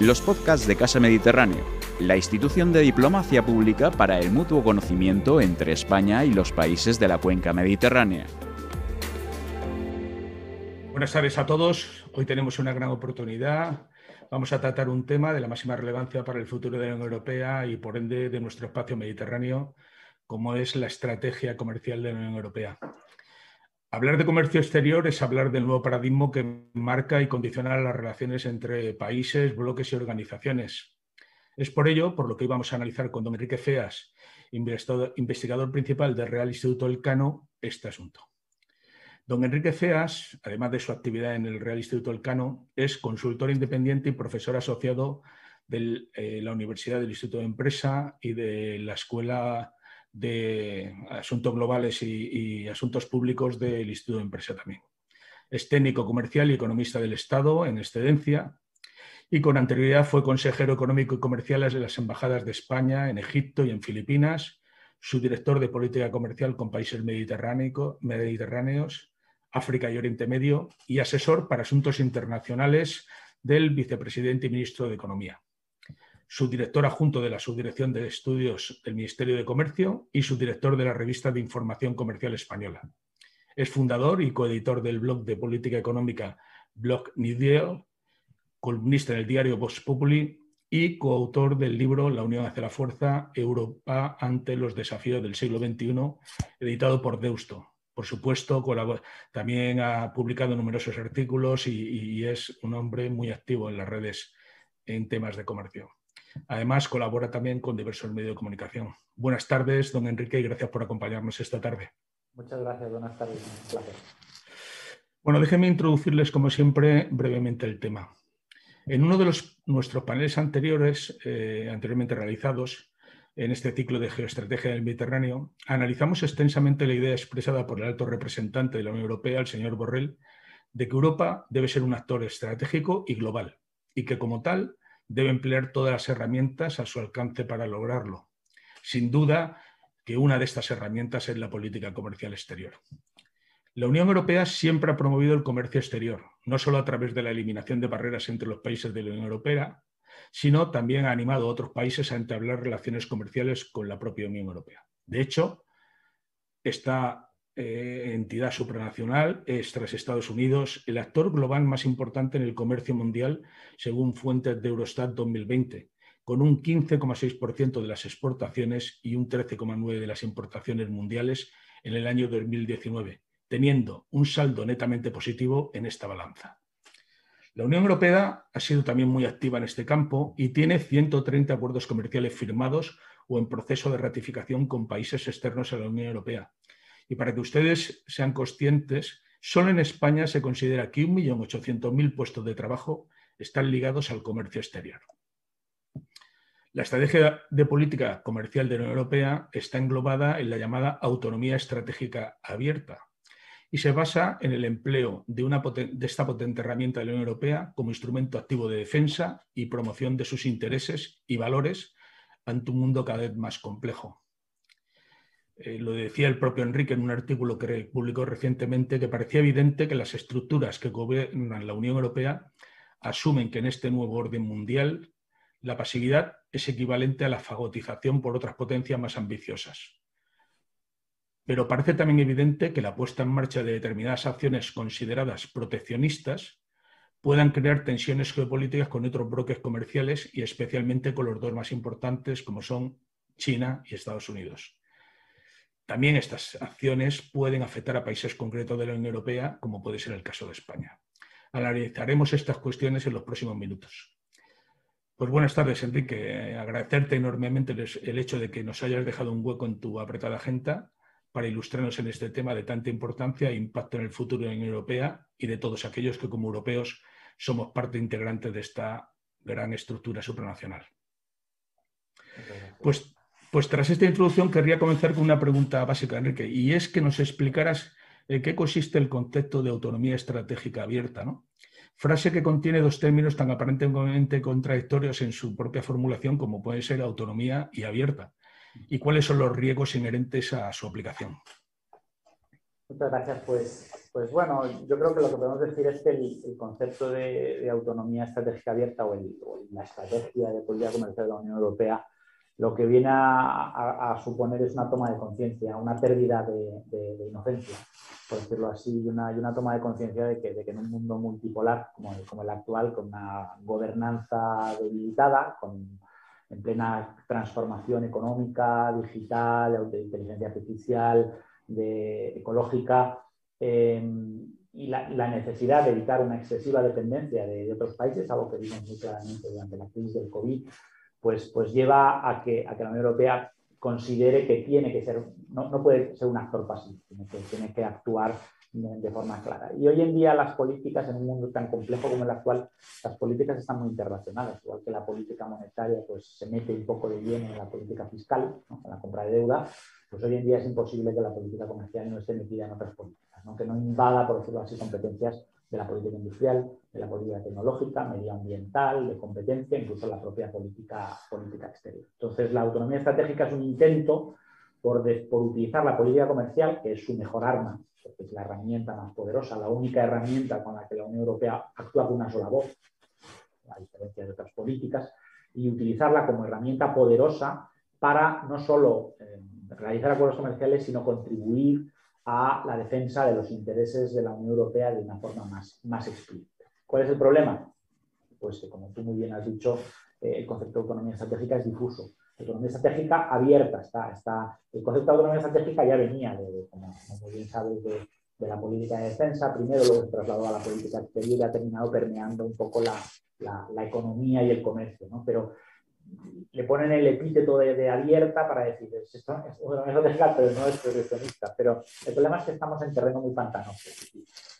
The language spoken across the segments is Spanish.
los podcasts de Casa Mediterráneo, la institución de diplomacia pública para el mutuo conocimiento entre España y los países de la cuenca mediterránea. Buenas tardes a todos. Hoy tenemos una gran oportunidad. Vamos a tratar un tema de la máxima relevancia para el futuro de la Unión Europea y por ende de nuestro espacio mediterráneo, como es la estrategia comercial de la Unión Europea. Hablar de comercio exterior es hablar del nuevo paradigma que marca y condiciona las relaciones entre países, bloques y organizaciones. Es por ello por lo que íbamos a analizar con don Enrique Feas, investigador principal del Real Instituto Elcano, este asunto. Don Enrique Feas, además de su actividad en el Real Instituto Elcano, es consultor independiente y profesor asociado de eh, la Universidad del Instituto de Empresa y de la Escuela de Asuntos Globales y, Asuntos Públicos del Instituto de Empresa también. Es técnico comercial y economista del Estado en excedencia y con anterioridad fue consejero económico y comercial de las embajadas de España en Egipto y en Filipinas, subdirector de política comercial con países mediterráneos, África y Oriente Medio y asesor para asuntos internacionales del vicepresidente y ministro de Economía subdirector adjunto de la Subdirección de Estudios del Ministerio de Comercio y subdirector de la revista de Información Comercial Española. Es fundador y coeditor del blog de política económica Blog Nideo, columnista en el diario Vox Populi y coautor del libro La Unión hacia la Fuerza, Europa ante los desafíos del siglo XXI, editado por Deusto. Por supuesto, también ha publicado numerosos artículos y es un hombre muy activo en las redes en temas de comercio. Además, colabora también con diversos medios de comunicación. Buenas tardes, don Enrique, y gracias por acompañarnos esta tarde. Muchas gracias, buenas tardes. Bueno, déjenme introducirles, como siempre, brevemente el tema. En uno de los, nuestros paneles anteriores, eh, anteriormente realizados, en este ciclo de geoestrategia del Mediterráneo, analizamos extensamente la idea expresada por el alto representante de la Unión Europea, el señor Borrell, de que Europa debe ser un actor estratégico y global, y que como tal debe emplear todas las herramientas a su alcance para lograrlo. Sin duda que una de estas herramientas es la política comercial exterior. La Unión Europea siempre ha promovido el comercio exterior, no solo a través de la eliminación de barreras entre los países de la Unión Europea, sino también ha animado a otros países a entablar relaciones comerciales con la propia Unión Europea. De hecho, esta eh, entidad supranacional es, tras Estados Unidos, el actor global más importante en el comercio mundial, según fuentes de Eurostat 2020, con un 15,6% de las exportaciones y un 13,9% de las importaciones mundiales en el año 2019, teniendo un saldo netamente positivo en esta balanza. La Unión Europea ha sido también muy activa en este campo y tiene 130 acuerdos comerciales firmados o en proceso de ratificación con países externos a la Unión Europea, y para que ustedes sean conscientes, solo en España se considera que 1.800.000 puestos de trabajo están ligados al comercio exterior. La estrategia de política comercial de la Unión Europea está englobada en la llamada autonomía estratégica abierta y se basa en el empleo de, esta potente herramienta de la Unión Europea como instrumento activo de defensa y promoción de sus intereses y valores ante un mundo cada vez más complejo. Eh, lo decía el propio Enrique en un artículo que publicó recientemente, que parecía evidente que las estructuras que gobiernan la Unión Europea asumen que en este nuevo orden mundial la pasividad es equivalente a la fagotización por otras potencias más ambiciosas. Pero parece también evidente que la puesta en marcha de determinadas acciones consideradas proteccionistas puedan crear tensiones geopolíticas con otros bloques comerciales y especialmente con los dos más importantes como son China y Estados Unidos. También estas acciones pueden afectar a países concretos de la Unión Europea, como puede ser el caso de España. Analizaremos estas cuestiones en los próximos minutos. Pues buenas tardes, Enrique. Agradecerte enormemente el hecho de que nos hayas dejado un hueco en tu apretada agenda para ilustrarnos en este tema de tanta importancia e impacto en el futuro de la Unión Europea y de todos aquellos que como europeos somos parte integrante de esta gran estructura supranacional. Pues pues tras esta introducción querría comenzar con una pregunta básica, Enrique, y es que nos explicaras en qué consiste el concepto de autonomía estratégica abierta, ¿no? Frase que contiene dos términos tan aparentemente contradictorios en su propia formulación como puede ser autonomía y abierta. ¿Y cuáles son los riesgos inherentes a su aplicación? Muchas gracias. Pues, pues bueno, yo creo que lo que podemos decir es que el, concepto de, autonomía estratégica abierta o, la estrategia de política comercial de la Unión Europea lo que viene a, suponer es una toma de conciencia, una pérdida de, inocencia, por decirlo así, y una, toma de conciencia de que, en un mundo multipolar como el, actual, con una gobernanza debilitada, en plena transformación económica, digital, de inteligencia artificial, de, ecológica, eh, y la, necesidad de evitar una excesiva dependencia de, otros países, algo que vimos muy claramente durante la crisis del COVID, pues, pues lleva a que, a que la Unión Europea considere que tiene que ser, no, no puede ser un actor pasivo, sino que tiene que actuar de, forma clara. Y hoy en día las políticas, en un mundo tan complejo como el actual, las políticas están muy interrelacionadas, igual que la política monetaria pues, se mete un poco de lleno en la política fiscal, en la compra de deuda, pues hoy en día es imposible que la política comercial no esté metida en otras políticas, que no invada, por decirlo así, competencias de la política industrial, de la política tecnológica, medioambiental, de competencia, incluso la propia política, política exterior. Entonces, la autonomía estratégica es un intento por, por utilizar la política comercial, que es su mejor arma, porque es la herramienta más poderosa, la única herramienta con la que la Unión Europea actúa con una sola voz, a diferencia de otras políticas, y utilizarla como herramienta poderosa para no solo eh, realizar acuerdos comerciales, sino contribuir a la defensa de los intereses de la Unión Europea de una forma más, más explícita. ¿Cuál es el problema? Pues que, como tú muy bien has dicho, eh, el concepto de autonomía estratégica es difuso. Autonomía estratégica abierta está, está. El concepto de autonomía estratégica ya venía, de, como, muy bien sabes, de, la política de defensa, primero luego se trasladó a la política exterior y ha terminado permeando un poco la, la, economía y el comercio. ¿no? Pero le ponen el epíteto de, abierta para decir, esto es estratégica, pero no es proteccionista. Pero el problema es que estamos en terreno muy pantanoso.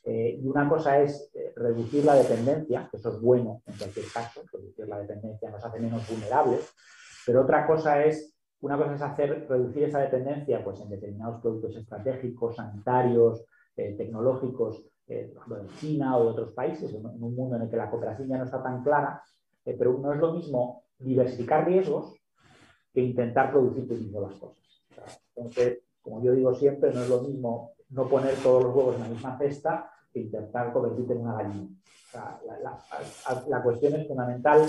Eh, y una cosa es eh, reducir la dependencia, que eso es bueno en cualquier caso, reducir la dependencia nos hace menos vulnerables, pero otra cosa es, una cosa es hacer, reducir esa dependencia pues, en determinados productos estratégicos, sanitarios, eh, tecnológicos, de China o de otros países, en un mundo en el que la cooperación ya no está tan clara, pero no es lo mismo diversificar riesgos que intentar producir tú mismo las cosas. Entonces, como yo digo siempre, no es lo mismo no poner todos los huevos en la misma cesta que intentar convertirte en una gallina. la, cuestión es fundamental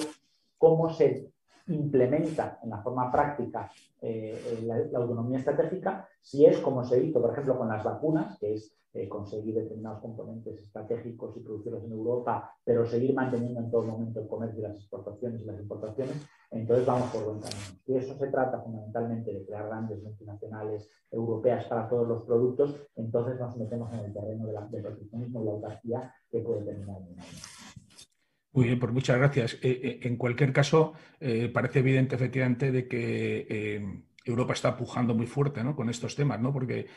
cómo se implementa en la forma práctica eh, la, autonomía estratégica, si es como se hizo, por ejemplo, con las vacunas, que es eh, conseguir determinados componentes estratégicos y producirlos en Europa, pero seguir manteniendo en todo momento el comercio y las exportaciones y las importaciones, entonces vamos por buen camino. Y eso se trata fundamentalmente de crear grandes multinacionales europeas para todos los productos, entonces nos metemos en el terreno del proteccionismo y la autarquía que puede terminar en una muy bien, pues muchas gracias. Eh, eh, en cualquier caso, eh, parece evidente efectivamente de que Europa está pujando muy fuerte con estos temas, ¿no? porque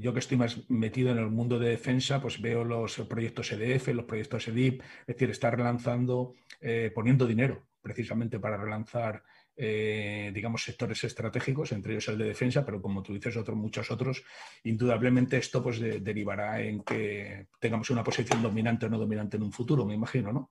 yo que estoy más metido en el mundo de defensa, pues veo los proyectos EDF, los proyectos EDIP, es decir, está relanzando, poniendo dinero precisamente para relanzar eh, digamos, sectores estratégicos, entre ellos el de defensa, pero como tú dices, otros, muchos otros, indudablemente esto pues, derivará en que tengamos una posición dominante o no dominante en un futuro, me imagino, ¿no?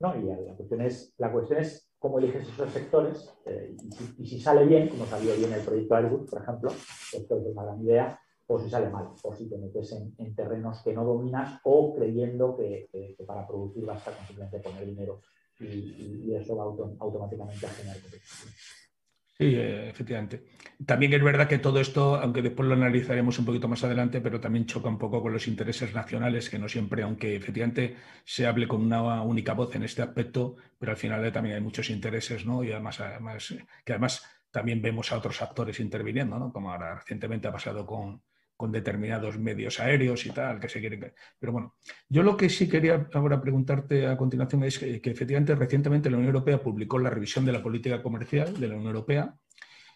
No, y la cuestión es, la cuestión es cómo eliges esos sectores eh, y, si, sale bien, como salió bien el proyecto Airbus, por ejemplo, esto es una gran idea, o si sale mal, o si te metes en, terrenos que no dominas o creyendo que, para producir basta con simplemente poner dinero y, eso va automáticamente a generar Sí, eh, efectivamente. También es verdad que todo esto, aunque después lo analizaremos un poquito más adelante, pero también choca un poco con los intereses nacionales, que no siempre, aunque efectivamente se hable con una única voz en este aspecto, pero al final también hay muchos intereses, ¿no? Y además, además que además también vemos a otros actores interviniendo, ¿no? Como ahora recientemente ha pasado con, con determinados medios aéreos y tal, que se quieren. Pero bueno, yo lo que sí quería ahora preguntarte a continuación es que, efectivamente recientemente la Unión Europea publicó la revisión de la política comercial de la Unión Europea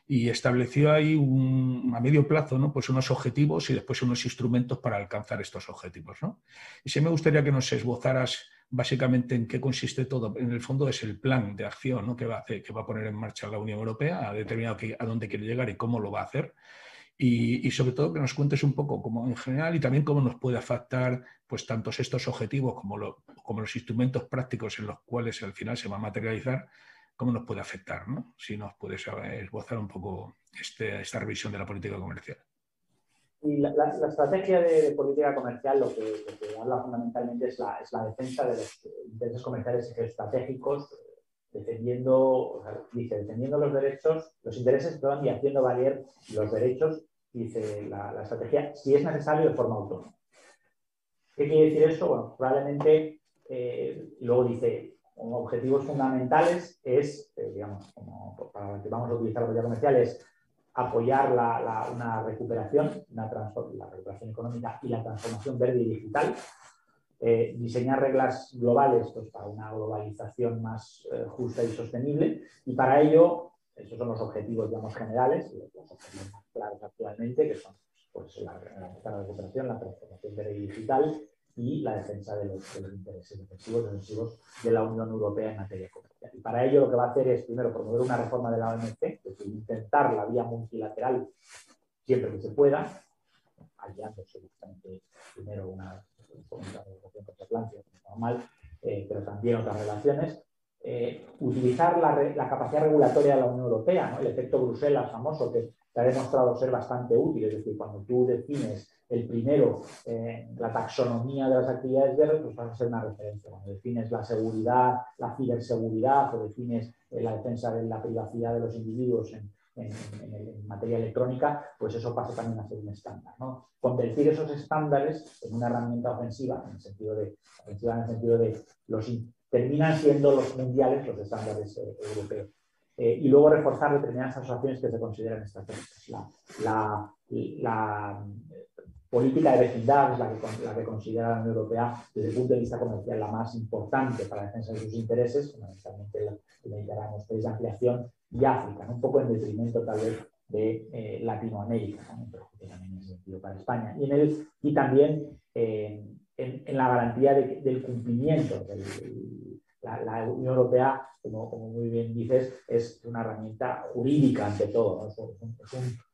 y estableció ahí a medio plazo ¿no? pues unos objetivos y después unos instrumentos para alcanzar estos objetivos. ¿no? Y sí me gustaría que nos esbozaras básicamente en qué consiste todo. En el fondo es el plan de acción ¿no? que, va a hacer, que va a poner en marcha la Unión Europea, ha determinado a dónde quiere llegar y cómo lo va a hacer y, sobre todo que nos cuentes un poco cómo en general y también cómo nos puede afectar pues tantos estos objetivos como, como los instrumentos prácticos en los cuales al final se va a materializar, cómo nos puede afectar, ¿no? Si nos puedes esbozar un poco este, esta revisión de la política comercial. Y la, estrategia de, política comercial lo que, habla fundamentalmente es la, defensa de los intereses comerciales estratégicos, defendiendo, dice, defendiendo los derechos, los intereses, y haciendo valer los derechos, dice la, estrategia, si es necesario de forma autónoma. ¿Qué quiere decir esto? Bueno, probablemente, eh, luego dice, objetivos fundamentales es, eh, digamos, como para que vamos a utilizar la política comercial, es apoyar una recuperación, una la recuperación económica y la transformación verde y digital, eh, diseñar reglas globales pues, para una globalización más eh, justa y sostenible y para ello, esos son los objetivos digamos, generales, los objetivos más claros actualmente, que son pues, la, la, recuperación, la transformación verde y digital y la defensa de los, intereses defensivos defensivos de la Unión Europea en materia comercial. Y para ello lo que va a hacer es, primero, promover una reforma de la OMC, intentar la vía multilateral siempre que se pueda, aliándose justamente primero una eh, pero también otras relaciones, eh, utilizar la, capacidad regulatoria de la Unión Europea, el efecto Bruselas famoso que, que ha demostrado ser bastante útil, es decir, cuando tú defines el primero, eh, la taxonomía de las actividades verdes, pues vas a ser una referencia. Cuando defines la seguridad, la ciberseguridad o defines la defensa de la privacidad de los individuos en, materia electrónica, pues eso pasa también a ser un estándar. ¿no? Convertir esos estándares en una herramienta ofensiva, en el sentido de, ofensiva en el sentido de los terminan siendo los mundiales los estándares eh, europeos. y luego reforzar determinadas asociaciones que se consideran estratégicas. La, la, política de vecindad es la que, la que considera la Unión Europea desde el punto de vista comercial la más importante para la defensa de sus intereses, fundamentalmente el Mediterráneo, países de ampliación y África, un poco en detrimento tal vez de eh, Latinoamérica, pero también en sentido para España. Y, en el, y también eh, en, la garantía de, del cumplimiento. la, Unión Europea, como, muy bien dices, es una herramienta jurídica ante todo, es,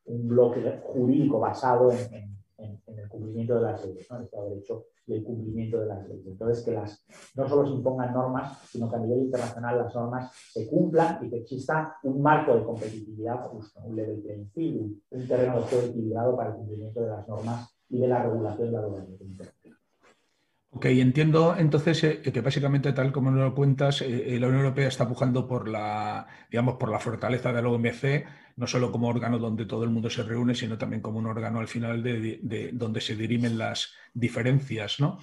un, bloque jurídico basado en, el cumplimiento de las leyes, ¿no? el Estado de Derecho y el cumplimiento de las leyes. Entonces, que las, no solo se impongan normas, sino que a nivel internacional las normas se cumplan y que exista un marco de competitividad justo, un level playing field, un terreno de juego equilibrado para el cumplimiento de las normas y de la regulación de la globalización internacional. Ok, entiendo entonces eh, que básicamente, tal como nos lo cuentas, eh, eh, la Unión Europea está pujando por la, digamos, por la fortaleza de la OMC, no solo como órgano donde todo el mundo se reúne, sino también como un órgano al final de, donde se dirimen las diferencias, ¿no?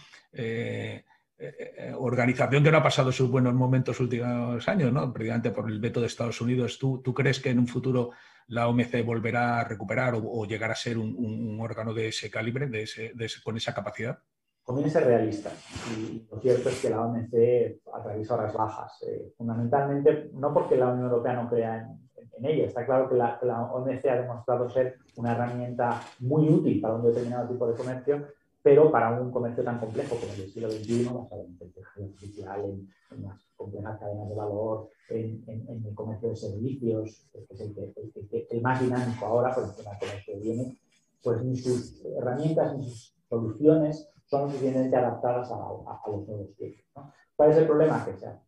organización que no ha pasado sus buenos momentos últimos años, ¿no? Precisamente por el veto de Estados Unidos. ¿Tú, crees que en un futuro la OMC volverá a recuperar o, llegar a ser un, órgano de ese calibre, de con esa capacidad? Conviene ser realista. Y lo cierto es que la OMC atraviesa horas bajas, eh, fundamentalmente no porque la Unión Europea no crea en, ella. Está claro que la, OMC ha demostrado ser una herramienta muy útil para un determinado tipo de comercio, pero para un comercio tan complejo como el del siglo XXI, basado en inteligencia artificial, en, en, las complejas cadenas de valor, en, el comercio de servicios, que es el, el, más dinámico ahora, por encima del comercio que viene, pues ni sus herramientas ni sus soluciones son suficientemente adaptadas a, los nuevos tiempos. ¿Cuál es el problema? Que se ha,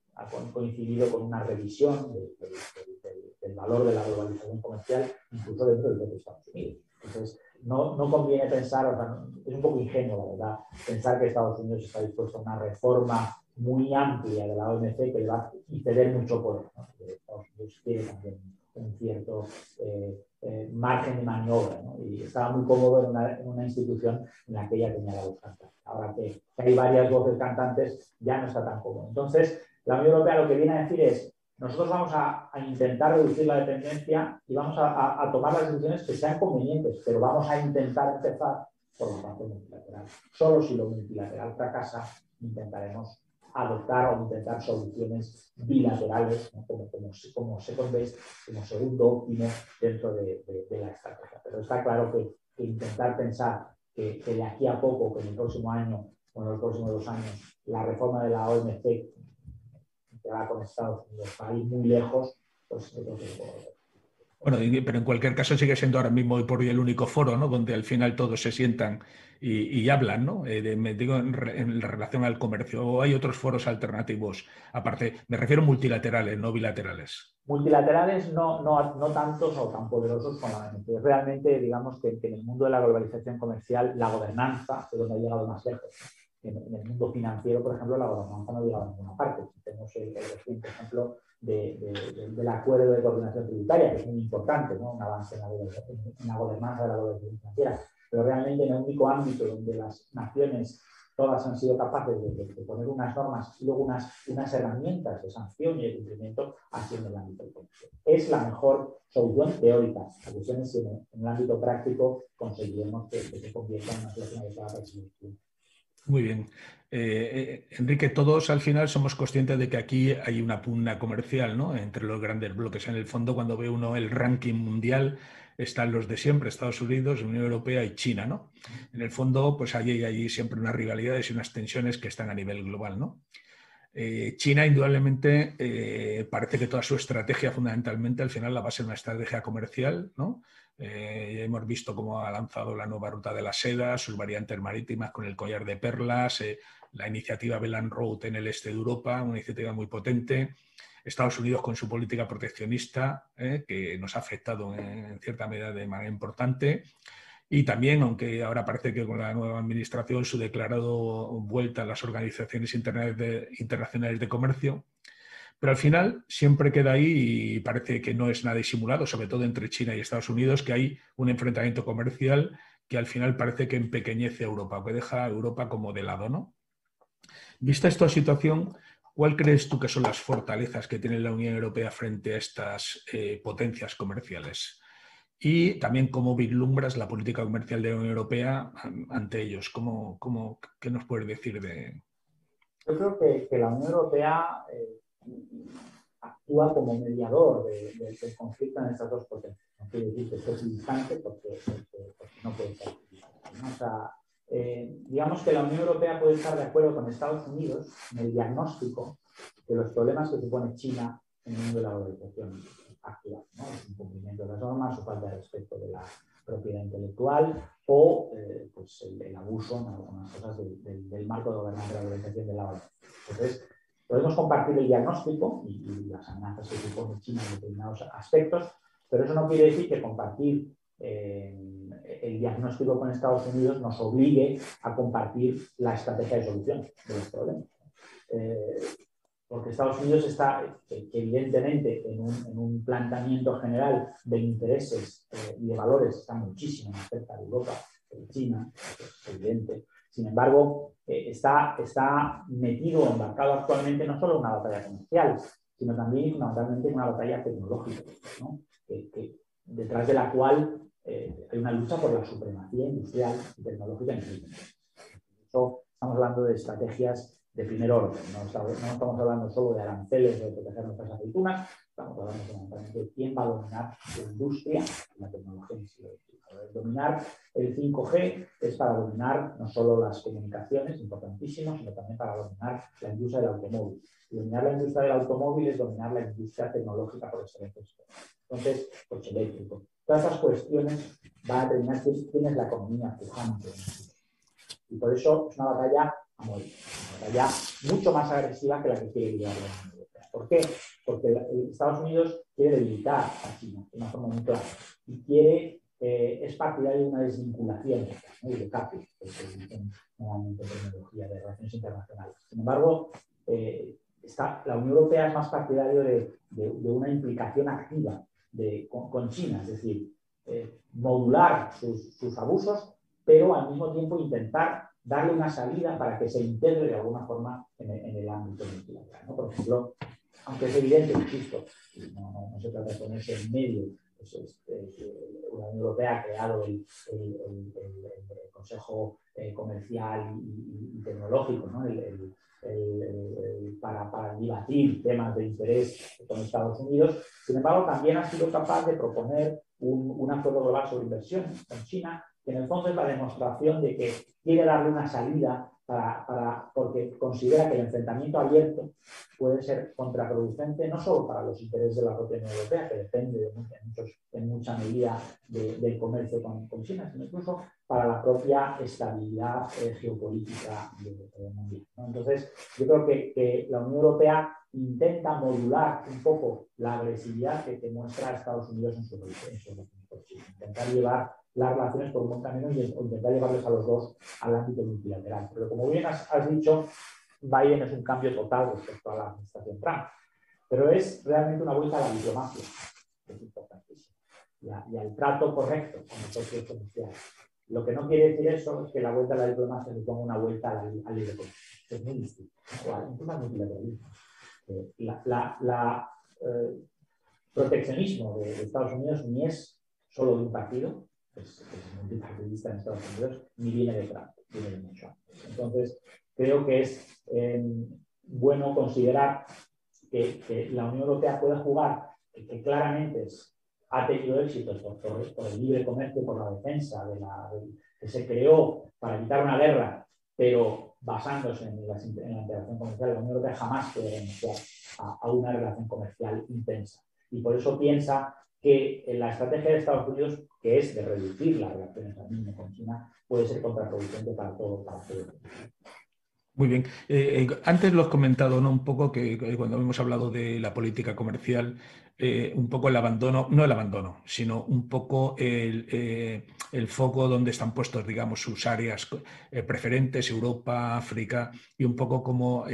coincidido con una revisión del valor de la globalización comercial, incluso dentro del propio Estados Unidos. Entonces, no, no conviene pensar, o es un poco ingenuo, la verdad, pensar que Estados Unidos está dispuesto a una reforma muy amplia de la OMC que le va a ceder mucho poder. Estados Unidos quiere también un cierto eh, eh, margen de maniobra y estaba muy cómodo en una, institución en la que ella tenía la voz cantante. Ahora que, hay varias voces cantantes, ya no está tan cómodo. Entonces, la Unión Europea lo que viene a decir es, nosotros vamos a, a intentar reducir la dependencia y vamos a, a, tomar las decisiones que sean convenientes, pero vamos a intentar empezar por la parte multilateral. Solo si lo multilateral fracasa, intentaremos adoptar o intentar soluciones bilaterales, como, como, como, como segundo óptimo dentro de, la estrategia. Pero está claro que, intentar pensar que, de aquí a poco, que en el próximo año o en los próximos dos años, la reforma de la OMC que va con Estados Unidos va a ir muy lejos, pues creo que Bueno, pero en cualquier caso sigue siendo ahora mismo hoy por hoy el único foro, ¿no? Donde al final todos se sientan y, hablan, ¿no? Eh, me digo en, relación al comercio. ¿O hay otros foros alternativos? Aparte, me refiero multilaterales, no bilaterales. Multilaterales no, no, no tantos o tan poderosos como la OMC. Realmente, digamos que, en el mundo de la globalización comercial, la gobernanza es donde ha llegado más lejos. En, el mundo financiero, por ejemplo, la gobernanza no ha llegado a ninguna parte. Tenemos el, el reciente ejemplo del acuerdo de coordinación tributaria, que es muy importante, ¿no? un avance en la, gobernanza de la globalización financiera, pero realmente en el único ámbito donde las naciones todas han sido capaces de, poner unas normas y luego unas, unas herramientas de sanción y de cumplimiento haciendo el ámbito comercio. Es la mejor solución teórica. La cuestión es si en, el ámbito práctico conseguiremos que, se convierta en una solución adecuada para el Muy bien. Eh, eh, Enrique, todos al final somos conscientes de que aquí hay una pugna comercial ¿no? entre los grandes bloques. En el fondo, cuando ve uno el ranking mundial, están los de siempre, Estados Unidos, Unión Europea y China. ¿no? En el fondo, pues hay allí siempre unas rivalidades y unas tensiones que están a nivel global. ¿no? Eh, China, indudablemente, parece que toda su estrategia fundamentalmente al final la va a ser una estrategia comercial, ¿no? Hemos visto cómo ha lanzado la nueva ruta de la seda, sus variantes marítimas con el collar de perlas, la iniciativa Belan Road en el este de Europa, una iniciativa muy potente. Estados Unidos con su política proteccionista, eh, que nos ha afectado en, cierta medida de manera importante. Y también, aunque ahora parece que con la nueva administración su declarado vuelta a las organizaciones internacionales de comercio, pero al final siempre queda ahí y parece que no es nada disimulado, sobre todo entre China y Estados Unidos, que hay un enfrentamiento comercial que al final parece que empequeñece a Europa, que deja a Europa como de lado, ¿no? Vista esta situación, ¿cuál crees tú que son las fortalezas que tiene la Unión Europea frente a estas eh, potencias comerciales? Y también cómo vislumbras la política comercial de la Unión Europea ante ellos. ¿Cómo, cómo, ¿Qué nos puedes decir de...? Yo creo que, la Unión Europea eh, actúa como mediador del conflicto en estas dos potencias. No quiere decir que esto es instante porque, no puede ser. Eh, digamos que la Unión Europea puede estar de acuerdo con Estados Unidos en el diagnóstico de los problemas que supone China en el mundo de la globalización actual, ¿no? el incumplimiento de las normas, su falta de respeto de la propiedad intelectual o eh, pues el, abuso en algunas cosas del marco de gobernanza de la globalización de la ONU. Entonces, podemos compartir el diagnóstico y, las amenazas que supone China en determinados aspectos, pero eso no quiere decir que compartir el diagnóstico con Estados Unidos nos obligue a compartir la estrategia de solución de los problemas. Eh, porque Estados Unidos está, evidentemente, en un, planteamiento general de intereses eh, y de valores, está muchísimo más cerca de Europa que de China, es evidente. Sin embargo, eh, está, está metido, embarcado actualmente no solo en una batalla comercial, sino también fundamentalmente en una batalla tecnológica, detrás de la cual eh, hay una lucha por la supremacía industrial y tecnológica en el mundo. Eso estamos hablando de estrategias de primer orden, no estamos, hablando solo de aranceles de proteger nuestras aceitunas, quién va a dominar la industria y la tecnología sí. Dominar el 5G es para dominar no solo las comunicaciones, importantísimo, sino también para dominar la industria del automóvil. Dominar la industria del automóvil es dominar la industria tecnológica por excelencia. Entonces, coche eléctrico, Todas esas cuestiones van a determinar quién, es la economía pujante. Y por eso es una batalla a morir, una batalla mucho más agresiva que la que quiere liderar la. ¿Por qué? Porque Estados Unidos quiere debilitar a China de una forma muy clara y quiere, eh, es partidario de una desvinculación ¿no? de CAPI, que se dice normalmente en terminología de relaciones internacionales. Sin embargo, eh, está, la Unión Europea es más partidario de, de una implicación activa con, China, es decir, eh, modular sus, abusos, pero al mismo tiempo intentar darle una salida para que se integre de alguna forma en el, ámbito multilateral. Por ejemplo, aunque es evidente, insisto, no, no, se trata de ponerse en medio, la Unión Europea ha creado el, Consejo eh, Comercial y, Tecnológico, ¿no? para, para debatir temas de interés con Estados Unidos. Sin embargo, también ha sido capaz de proponer un, un acuerdo global sobre inversión con China, que en el fondo es la demostración de que quiere darle una salida porque considera que el enfrentamiento abierto puede ser contraproducente no solo para los intereses de la propia Unión Europea, que depende en, mucha medida del comercio con, China, sino incluso para la propia estabilidad eh, geopolítica del mundial. Entonces, yo creo que, la Unión Europea intenta modular un poco la agresividad que, muestra Estados Unidos en su relación con China, intentar llevar las relaciones por un camino y intentar llevarles a los dos al ámbito multilateral. Pero como bien has, dicho, Biden es un cambio total respecto a la administración Trump. Pero es realmente una vuelta a la diplomacia, que es importantísimo, y, al trato correcto con los socios comerciales. Lo que no quiere decir eso es que la vuelta a la diplomacia ponga una vuelta al, libre comercio. Es muy distinto. Incluso al multilateralismo. Eh, la, eh, proteccionismo de, de Estados Unidos ni es solo de un partido, es, multipartidista en Estados Unidos, ni viene de Trump, viene de mucho. Entonces, creo que es em, bueno considerar que, la Unión Europea puede jugar, que, claramente ha tenido éxitos por, el libre comercio, por la defensa, de la, que se creó para evitar una guerra, pero basándose en la, integración comercial, la Unión Europea jamás puede renunciar a, a una relación comercial intensa. Y por eso piensa que la estrategia de Estados Unidos, que es de reducir las relaciones con China, puede ser contraproducente para todo, para todo Muy bien. Eh, eh, antes lo has comentado ¿no? un poco que cuando hemos hablado de la política comercial, eh, un poco el abandono, no el abandono, sino un poco el, el foco donde están puestos, digamos, sus áreas preferentes, Europa, África, y un poco como,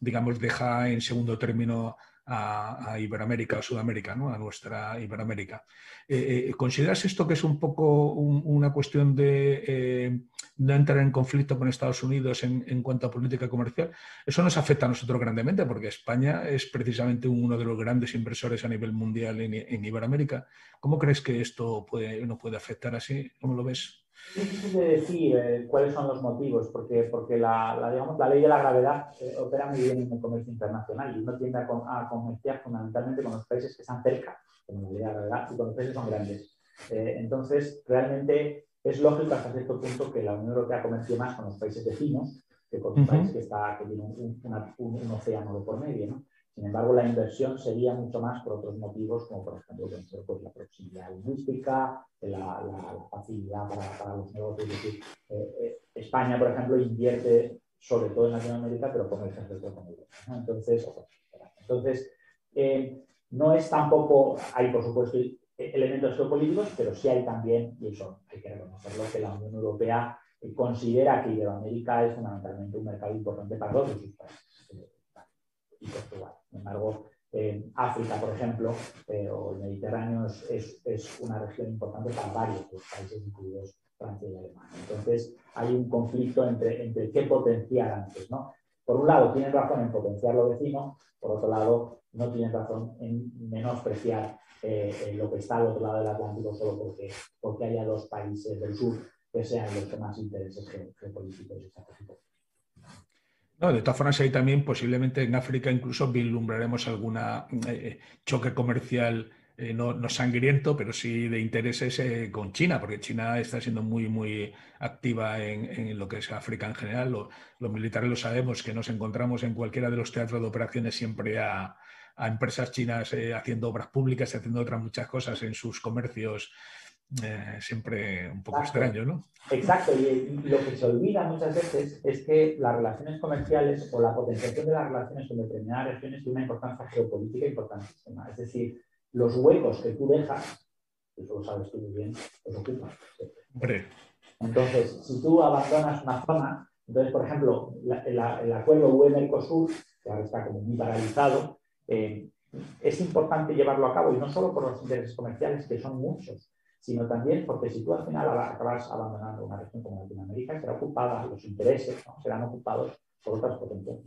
digamos, deja en segundo término a, Iberoamérica o Sudamérica, ¿no? a nuestra Iberoamérica. Eh, eh, ¿Consideras esto que es un poco una cuestión de eh, no entrar en conflicto con Estados Unidos en, cuanto a política comercial? Eso nos afecta a nosotros grandemente porque España es precisamente uno de los grandes inversores a nivel mundial en, Iberoamérica. ¿Cómo crees que esto puede, no puede afectar así? ¿Cómo lo ves? Es difícil de decir eh, cuáles son los motivos, porque, porque la, digamos, la ley de la gravedad eh, opera muy bien en el comercio internacional y uno tiende a, a, comerciar fundamentalmente con los países que están cerca, como la ley de la gravedad, y con los países que son grandes. Eh, entonces, realmente es lógico hasta cierto punto que la Unión Europea comercie más con los países vecinos que con un país que, está, que tiene un, un, océano de por medio. ¿no? Sin embargo, la inversión sería mucho más por otros motivos, como por ejemplo pues, la proximidad lingüística, la, facilidad para, los negocios. Eh, eh, España, por ejemplo, invierte sobre todo en Latinoamérica, pero el sector con Europa. Entonces, entonces eh, no es tampoco, hay por supuesto elementos geopolíticos, pero sí hay también, y eso hay que reconocerlo, que la Unión Europea considera que Iberoamérica es fundamentalmente un mercado importante para todos sus países y Portugal. Sin embargo, África, por ejemplo, eh, o el Mediterráneo es, es, una región importante para varios países, incluidos Francia y Alemania. Entonces, hay un conflicto entre, entre qué potenciar antes. ¿no? Por un lado, tienen razón en potenciar lo vecino, por otro lado, no tienen razón en menospreciar eh, lo que está al otro lado del Atlántico solo porque, porque haya dos países del sur que sean los que más intereses geopolíticos y estratégicos no, de todas formas, ahí también posiblemente en África incluso vislumbraremos algún eh, choque comercial eh, no, sangriento, pero sí de intereses eh, con China, porque China está siendo muy, muy activa en, lo que es África en general. los militares lo sabemos, que nos encontramos en cualquiera de los teatros de operaciones siempre a, empresas chinas haciendo obras públicas y haciendo otras muchas cosas en sus comercios eh, siempre un poco extraño, ¿no? Exacto, y, lo que se olvida muchas veces es que las relaciones comerciales o la potenciación de las relaciones con determinadas regiones tiene una importancia geopolítica importantísima. Es decir, los huecos que tú dejas, eso lo sabes tú muy bien, los ocupas. Entonces, si tú abandonas una zona, entonces, por ejemplo, el acuerdo UE-Mercosur, que ahora está como muy paralizado, eh, es importante llevarlo a cabo y no solo por los intereses comerciales, que son muchos, sino también porque si tú al final acabas abandonando una región como Latinoamérica, será ocupada, los intereses serán ocupados por otras potencias.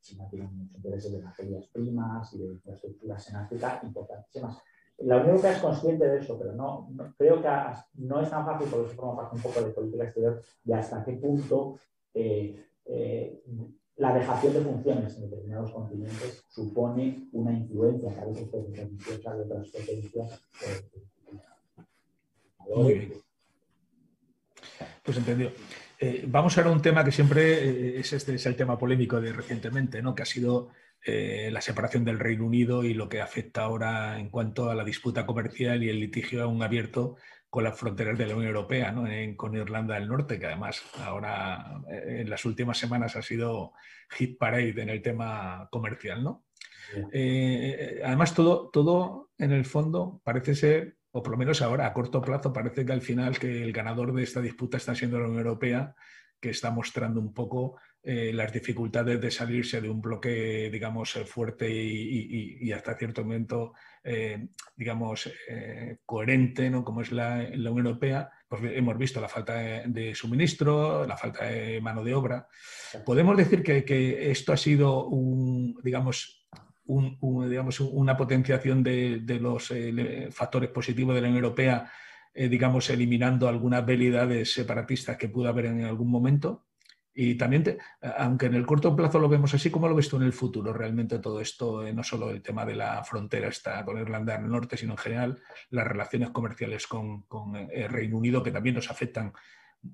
China tiene muchos intereses de materias primas y de infraestructuras en África importantísimas. La Unión Europea es consciente de eso, pero no, creo que no es tan fácil, por eso forma parte un poco de política exterior, de hasta qué punto eh, eh, la dejación de funciones en determinados continentes supone una influencia a veces de otras potencias. Muy bien. Pues entendido. Eh, vamos ahora a un tema que siempre eh, es, este, es el tema polémico de recientemente, ¿no? que ha sido eh, la separación del Reino Unido y lo que afecta ahora en cuanto a la disputa comercial y el litigio aún abierto con las fronteras de la Unión Europea, ¿no? con Irlanda del Norte, que además ahora en las últimas semanas ha sido hit parade en el tema comercial. ¿no? además, todo, todo en el fondo parece ser o por lo menos ahora, a corto plazo, parece que al final que el ganador de esta disputa está siendo la Unión Europea, que está mostrando un poco eh, las dificultades de salirse de un bloque, digamos, eh, fuerte y, hasta cierto momento, eh, digamos, coherente, ¿no? como es la, Unión Europea. Pues hemos visto la falta de, suministro, la falta de mano de obra. Podemos decir que, que esto ha sido un, digamos, digamos, una potenciación de, los eh, factores positivos de la Unión Europea, digamos, eliminando algunas habilidades separatistas que pudo haber en algún momento. Y también, aunque en el corto plazo lo vemos así, ¿cómo lo ves tú en el futuro realmente todo esto? Eh, no solo el tema de la frontera está con Irlanda del Norte, sino en general las relaciones comerciales con, el Reino Unido, que también nos afectan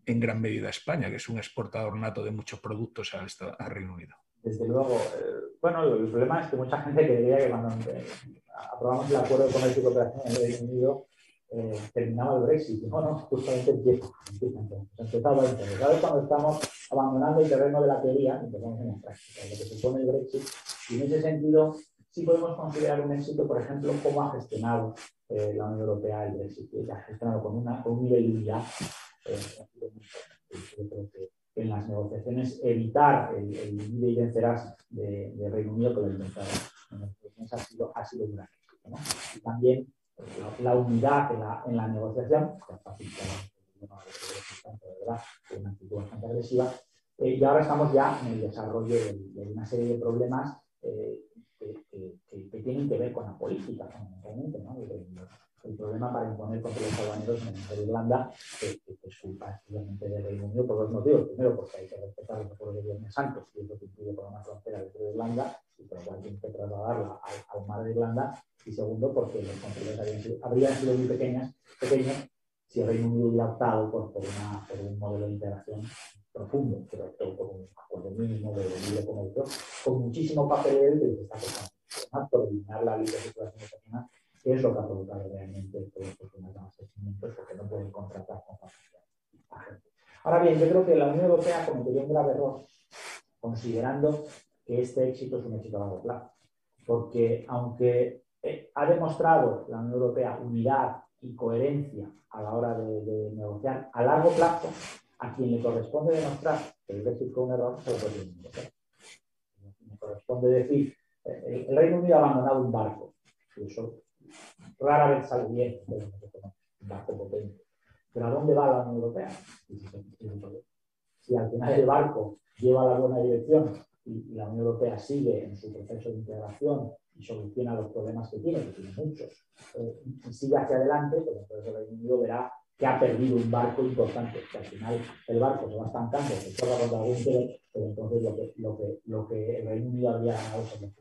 en gran medida a España, que es un exportador nato de muchos productos al Reino Unido. Desde luego, eh, bueno, el problema es que mucha gente creía que cuando eh, aprobamos el acuerdo de comercio y cooperación en Reino Unido, eh, terminaba el Brexit. No, no, justamente empieza. empieza entonces. Empezaba entonces. ¿Sabes? Cuando estamos abandonando el terreno de la teoría, empezamos en la práctica, lo que supone el Brexit. Y en ese sentido, sí podemos considerar un éxito, por ejemplo, cómo ha gestionado la Unión Europea el Brexit. Ha gestionado con, una, con un nivel de unidad. yo creo que en las negociaciones evitar el, el divide y vencerás de, de, Reino Unido lo intentaron en negociaciones ha sido, ha sido un ¿no? Y también pues, la, unidad en la, en la negociación, que ha facilitado de una actitud bastante agresiva, eh, y ahora estamos ya en el desarrollo de, de una serie de problemas eh, que, que, que, tienen que ver con la política, fundamentalmente, ¿no? El problema para imponer contra los aduaneros en el de Irlanda, que, es culpa exclusivamente del Reino Unido por dos motivos. Primero, porque hay que respetar los acuerdos de Viernes Santos, y es lo que incluye por una frontera dentro de Irlanda, y por lo cual tiene que trasladarla al, mar de Irlanda. Y segundo, porque los controles habrían sido muy pequeñas, pequeños si el Reino Unido hubiera optado por, por, una, por un modelo de integración profundo, pero por un acuerdo mínimo de libre comercio, con muchísimo que se está tocando. Por eliminar la libre circulación de personas ¿Qué es lo que ha provocado realmente todos estos abastecimientos? Porque no pueden contratar con facilidad. Ahora bien, yo creo que la Unión Europea cometió un grave error considerando que este éxito es un éxito a largo plazo. Porque aunque eh, ha demostrado la Unión Europea unidad y coherencia a la hora de, negociar a largo plazo, a quien le corresponde demostrar que el Brexit fue un error, se lo puede decir. Me corresponde decir, eh, el Reino Unido ha abandonado un barco. Y eso rara vez sale bien, barco potente. Pero ¿a dónde va la Unión Europea? Si al final el barco lleva la buena dirección y la Unión Europea sigue en su proceso de integración y soluciona los problemas que tiene, que tiene muchos, eh, y sigue hacia adelante, pues entonces el Reino Unido verá que ha perdido un barco importante, que al final el barco se va estancando, se choca contra algún pero entonces lo que, lo que, lo que el Reino Unido había ganado es el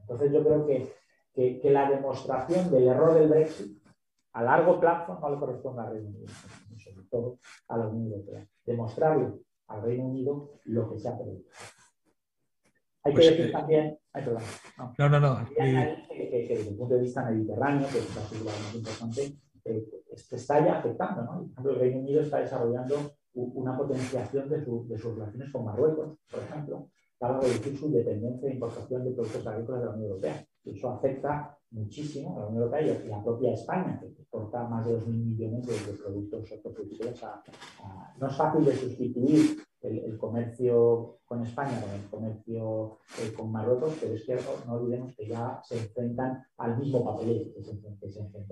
Entonces yo creo que que, la demostración del error del Brexit a largo plazo no le corresponde al Reino Unido, sobre todo a la Unión Europea. Demostrarle al Reino Unido lo que se ha perdido. Hay que pues, decir eh, también, no, no, no, que, desde el punto de vista mediterráneo, que es particularmente importante, eh, se está ya afectando. ¿no? Por ejemplo, el Reino Unido está desarrollando una potenciación de, de sus relaciones con Marruecos, por ejemplo, para reducir su dependencia de importación de productos agrícolas de la Unión Europea. Eso afecta muchísimo a la Unión Europea y a propia España, que exporta más de 2.000 millones de, productos hortofrutícolas. no es fácil de sustituir el, comercio con España con el comercio eh, con Marruecos, pero es que no, olvidemos que ya se enfrentan al mismo papeleo que se, que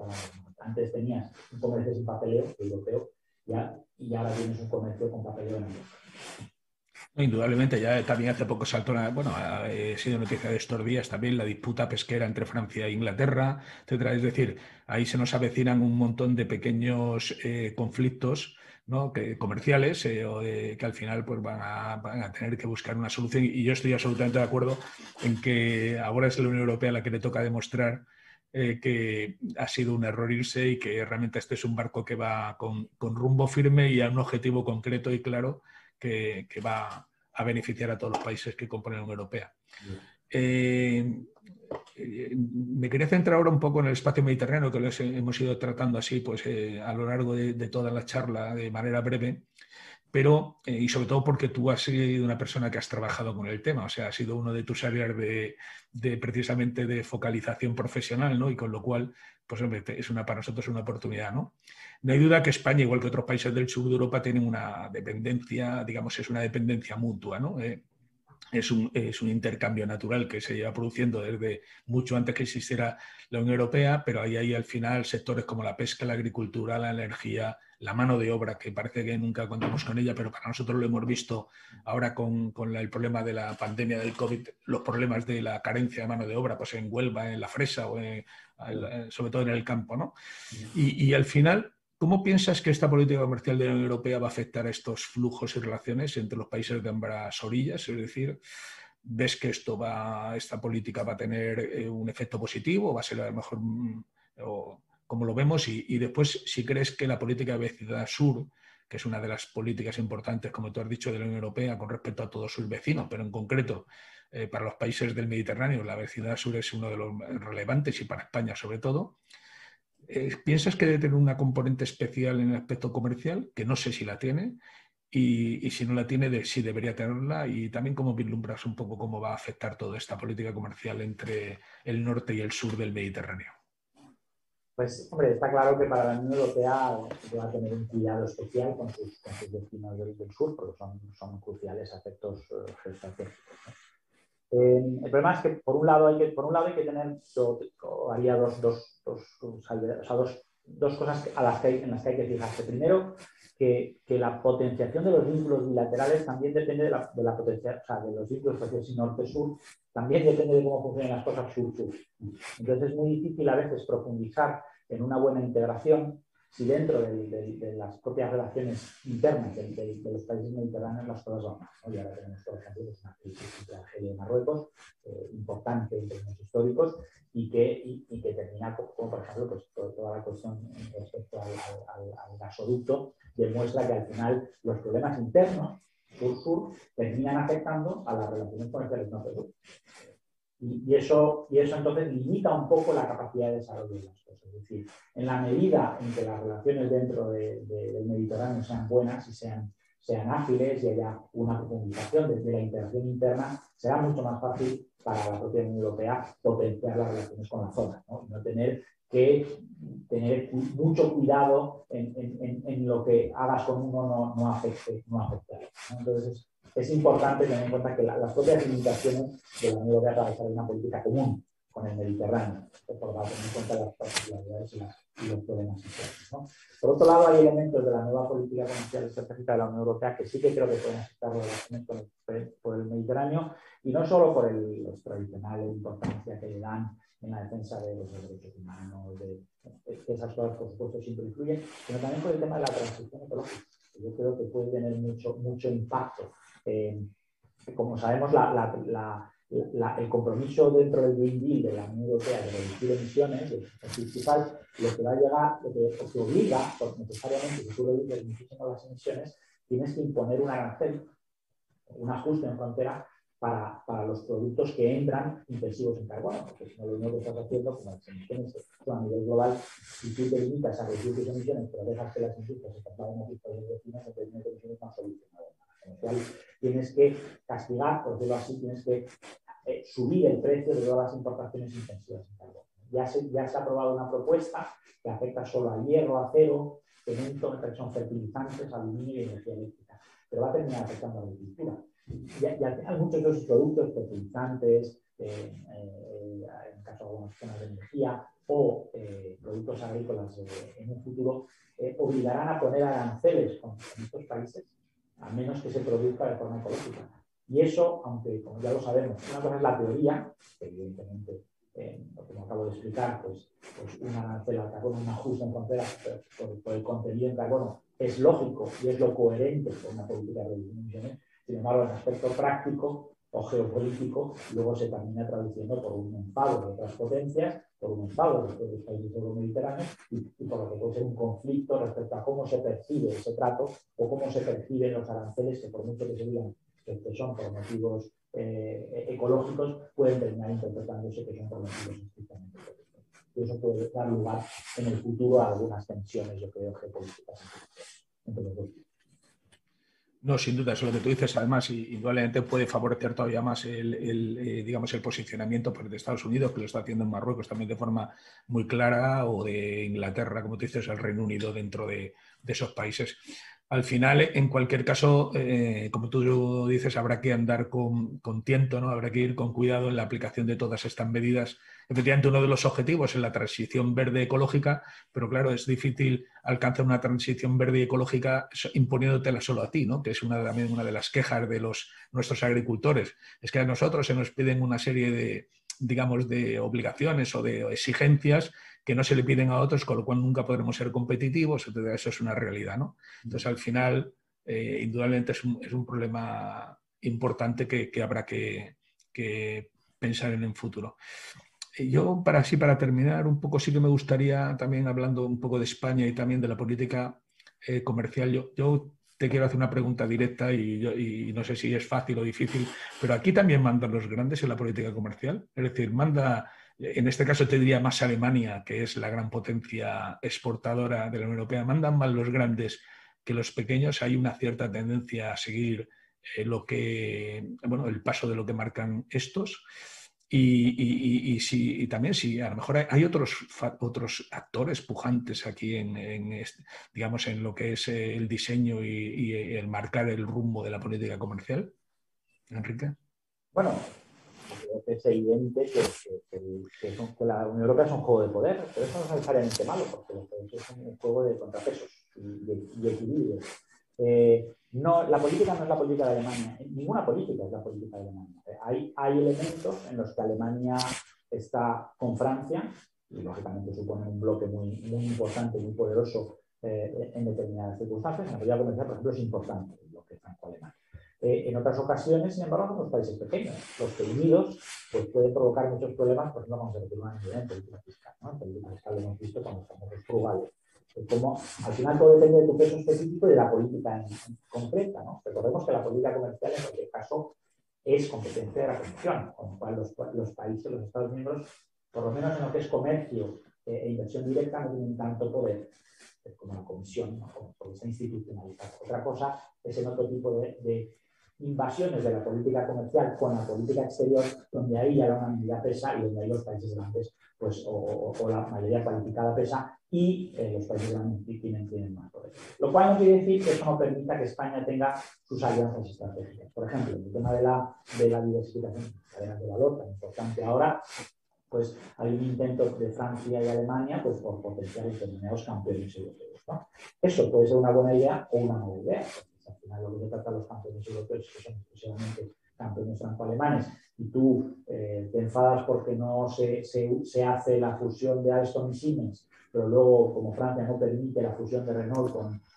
Antes tenías un comercio sin papeleo europeo ya, y ahora tienes un comercio con papeleo en Europa. Indudablemente, ya también hace poco saltó, bueno, ha sido noticia de estos días también la disputa pesquera entre Francia e Inglaterra, etcétera. Es decir, ahí se nos avecinan un montón de pequeños eh, conflictos ¿no? que, comerciales eh, que al final pues, van a, tener que buscar una solución. Y yo estoy absolutamente de acuerdo en que ahora es la Unión Europea la que le toca demostrar eh, que ha sido un error irse y que realmente este es un barco que va con, rumbo firme y a un objetivo concreto y claro que, va a beneficiar a todos los países que componen la Unión Europea. Eh, eh, me quería centrar ahora un poco en el espacio mediterráneo, que lo hemos ido tratando así pues, a lo largo de, de, toda la charla de manera breve pero, eh, y sobre todo porque tú has sido una persona que has trabajado con el tema, o sea, ha sido uno de tus áreas de, precisamente de focalización profesional, ¿no? Y con lo cual, pues es una, para nosotros una oportunidad, ¿no? No hay duda que España, igual que otros países del sur de Europa, tienen una dependencia, digamos, es una dependencia mutua, ¿no? Eh, es un, es un, intercambio natural que se lleva produciendo desde mucho antes que existiera la Unión Europea, pero ahí hay al final sectores como la pesca, la agricultura, la energía, la mano de obra, que parece que nunca contamos con ella, pero para nosotros lo hemos visto ahora con, el problema de la pandemia del COVID, los problemas de la carencia de mano de obra, pues en Huelva, en la Fresa o sobre todo en el campo. ¿no? Y, al final, ¿cómo piensas que esta política comercial de la Unión Europea va a afectar a estos flujos y relaciones entre los países de ambas orillas? Es decir, ¿ves que esto va, esta política va a tener eh, un efecto positivo? ¿Va a ser a lo mejor... Mm, como lo vemos, y, después si crees que la política de vecindad sur, que es una de las políticas importantes, como tú has dicho, de la Unión Europea con respecto a todos sus vecinos, pero en concreto eh, para los países del Mediterráneo, la vecindad sur es uno de los relevantes y para España sobre todo. Eh, ¿Piensas que debe tener una componente especial en el aspecto comercial? Que no sé si la tiene. Y, si no la tiene, si debería tenerla. Y también cómo vislumbras un poco cómo va a afectar toda esta política comercial entre el norte y el sur del Mediterráneo. Pues, hombre, está claro que para la Unión Europea va a tener un cuidado especial con sus, vecinos del, sur, porque son, cruciales efectos uh, geoestratégicos. Eh, el problema es que, por un lado, hay que, por un lado hay que tener, yo haría dos, dos, dos, dos, cosas a las que en las que hay que fijarse. Primero, que, que, la potenciación de los vínculos bilaterales también depende de la, de la potencia, o sea, de los vínculos norte-sur, también depende de cómo funcionan las cosas sur-sur. Entonces es muy difícil a veces profundizar en una buena integración si dentro de, las propias relaciones internas de, los países mediterráneos las cosas van mal. Y ahora tenemos, por ejemplo, pues, una crisis de Argelia y Marruecos, eh, importante en términos históricos, y que, y, que termina, como por ejemplo, pues, toda la cuestión respecto al, gasoducto, demuestra que al final los problemas internos sur-sur terminan afectando a las relaciones comerciales norte-sur. Y, eso, y eso entonces limita un poco la capacidad de desarrollo de las cosas. Es decir, en la medida en que las relaciones dentro del Mediterráneo sean buenas y sean, sean ágiles y haya una profundización desde la integración interna, será mucho más fácil para la propia Unión Europea potenciar las relaciones con la zona, no, no tener que tener mucho cuidado en, en, en, lo que hagas con uno no, no afecte, no afecte. Entonces, es importante tener en cuenta que las propias limitaciones de la Unión Europea desarrollar una política común con el Mediterráneo, por tener en cuenta las particularidades y, los problemas internos. Por otro lado, hay elementos de la nueva política comercial estratégica de la Unión Europea que sí que creo que pueden afectar relaciones por el Mediterráneo y no solo por el, los tradicionales importancia que le dan en la defensa de los derechos humanos, de, esas cosas por supuesto siempre influyen, sino también por el tema de la transición ecológica. Yo creo que puede tener mucho, mucho impacto eh, como sabemos, el compromiso dentro del Green Deal de la Unión Europea de reducir emisiones es principal, lo que va a llegar, lo que, obliga, porque necesariamente, si tú reduces muchísimo las emisiones, tienes que imponer un arancel, un ajuste en frontera para, para, los productos que entran intensivos en carbono, porque si no lo único que estás haciendo, como las emisiones a nivel global, si tú te limitas a reducir tus emisiones, pero dejas que las industrias se trasladen a otros países vecinos, entonces no emisiones más solucionadas tienes que castigar, por decirlo así, tienes que eh, subir el precio de todas las importaciones intensivas en carbono. Ya se, ya se ha aprobado una propuesta que afecta solo al hierro, acero, cemento, que son fertilizantes, aluminio y energía eléctrica, pero va a terminar afectando a la agricultura. Ya, ya muchos de esos productos, fertilizantes, eh, eh, en caso de algunas zonas de energía, o productos agrícolas en un futuro, obligarán a poner aranceles con estos países a menos que se produzca de forma ecológica. Y eso, aunque como ya lo sabemos, una cosa es la teoría, que evidentemente, eh, como acabo de explicar, pues, pues una arancel al carbono, un ajuste en frontera por, por, el contenido en carbono es lógico y es lo coherente con una política de emisiones. Sin embargo, en aspecto práctico, o geopolítico, luego se termina traduciendo por un enfado de otras potencias, por un enfado de los países euromediterráneos y, y por lo que puede ser un conflicto respecto a cómo se percibe ese trato o cómo se perciben los aranceles que por mucho que se digan que son por motivos eh, ecológicos, pueden terminar interpretándose que son por motivos estrictamente Y eso puede dar lugar en el futuro a algunas tensiones, yo creo, geopolíticas. Entre los dos no, sin duda, eso es lo que tú dices. Además, indudablemente puede favorecer todavía más el, eh, digamos, el posicionamiento pues, de Estados Unidos, que lo está haciendo en Marruecos también de forma muy clara, o de Inglaterra, como tú dices, el Reino Unido dentro de, esos países. Al final, en cualquier caso, eh, como tú dices, habrá que andar con, con tiento, ¿no? habrá que ir con cuidado en la aplicación de todas estas medidas efectivamente uno de los objetivos es la transición verde ecológica, pero claro, es difícil alcanzar una transición verde ecológica imponiéndotela solo a ti, ¿no? que es una, también una de las quejas de los, nuestros agricultores. Es que a nosotros se nos piden una serie de, digamos, de obligaciones o de exigencias que no se le piden a otros, con lo cual nunca podremos ser competitivos, entonces eso es una realidad. ¿no? Entonces, al final, eh, indudablemente es un, es un, problema importante que, que habrá que, que pensar en el futuro. Yo, para así, para terminar, un poco sí que me gustaría, también hablando un poco de España y también de la política eh, comercial, yo, yo, te quiero hacer una pregunta directa y, no sé si es fácil o difícil, pero aquí también mandan los grandes en la política comercial. Es decir, manda, en este caso te diría más Alemania, que es la gran potencia exportadora de la Unión Europea, mandan más los grandes que los pequeños. Hay una cierta tendencia a seguir eh, lo que, bueno, el paso de lo que marcan estos. Y, si, también si a lo mejor hay, otros, otros actores pujantes aquí en, digamos, en lo que es el diseño y, el marcar el rumbo de la política comercial. Enrique. Bueno, que es evidente que, la Unión Europea es un juego de poder, pero eso no es necesariamente malo, porque son un juego de contrapesos y, de, equilibrio. Eh, no, la política no es la política de Alemania, ninguna política es la política de Alemania. Hay, hay elementos en los que Alemania está con Francia, y lógicamente supone un bloque muy, muy importante, muy poderoso eh, en determinadas circunstancias. En la política por ejemplo, es importante el bloque franco-alemán. Eh, en otras ocasiones, sin embargo, son los países pequeños, los que unidos pues, pueden provocar muchos problemas, por ejemplo, vamos a repetir una en política fiscal. ¿no? En política fiscal hemos visto estamos los frugales como al final todo depende de tu peso específico y de la política en, concreta. ¿no? Recordemos que la política comercial en cualquier caso es competencia de la Comisión, con lo cual los, los países, los Estados miembros, por lo menos en lo que es comercio eh, e inversión directa, no tienen tanto poder como la Comisión, ¿no? porque está institucionalizada. Otra cosa es en otro tipo de invasiones de la política comercial con la política exterior, donde ahí ya la unanimidad pesa y donde ahí los países grandes, pues, o, la mayoría cualificada pesa y eh, los países grandes tienen, tienen más poder. Lo cual no quiere decir que eso no permita que España tenga sus alianzas estratégicas. Por ejemplo, el tema de la, de la diversificación de cadenas de valor, tan importante ahora, pues hay un intento de Francia y Alemania pues, por potenciar determinados campeones europeos. Eso puede ser una buena idea o una mala idea lo que trata los campeones europeos, que son exclusivamente campeones franco-alemanes, y tú eh, te enfadas porque no se, se, hace la fusión de Alstom y Siemens, pero luego, como Francia no permite la fusión de Renault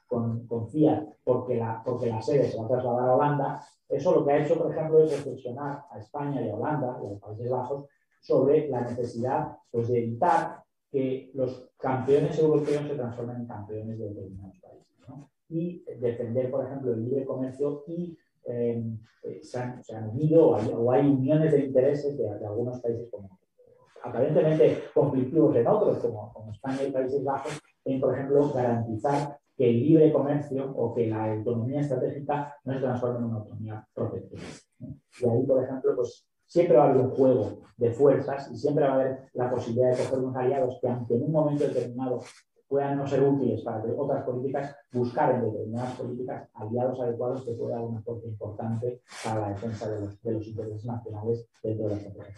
con, con, Fiat porque la, porque la sede se va a trasladar a Holanda, eso lo que ha hecho, por ejemplo, es reflexionar a España y a Holanda y a los Países Bajos sobre la necesidad pues, de evitar que los campeones europeos se transformen en campeones de determinados. Y defender, por ejemplo, el libre comercio y eh, se, han, unido o hay, uniones de intereses de, algunos países como aparentemente conflictivos en otros, como, como, España y Países Bajos, en, por ejemplo, garantizar que el libre comercio o que la autonomía estratégica no se transforme en una autonomía proteccionista. Y ahí, por ejemplo, pues siempre va a haber un juego de fuerzas y siempre va a haber la posibilidad de coger unos aliados que, aunque en un momento determinado puedan no ser útiles para otras políticas, buscar en determinadas políticas aliados adecuados que puedan dar un aporte importante para la defensa de los, intereses nacionales dentro de la estrategia.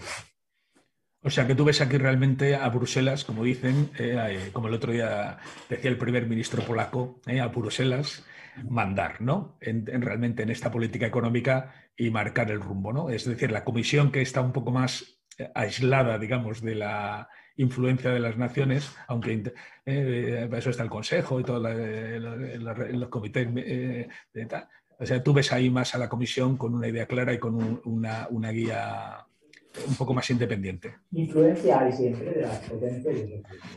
O sea que tú ves aquí realmente a Bruselas, como dicen, eh, eh, como el otro día decía el primer ministro polaco, eh, a Bruselas mandar, ¿no? En, realmente en esta política económica y marcar el rumbo, ¿no? Es decir, la comisión que está un poco más aislada, digamos, de la influencia de las naciones, aunque eh, eso está el Consejo y todos los comités eh, de tal, O sea, tú ves ahí más a la comisión con una idea clara y con una, una, guía un poco más independiente. Influencia hay siempre de las potencias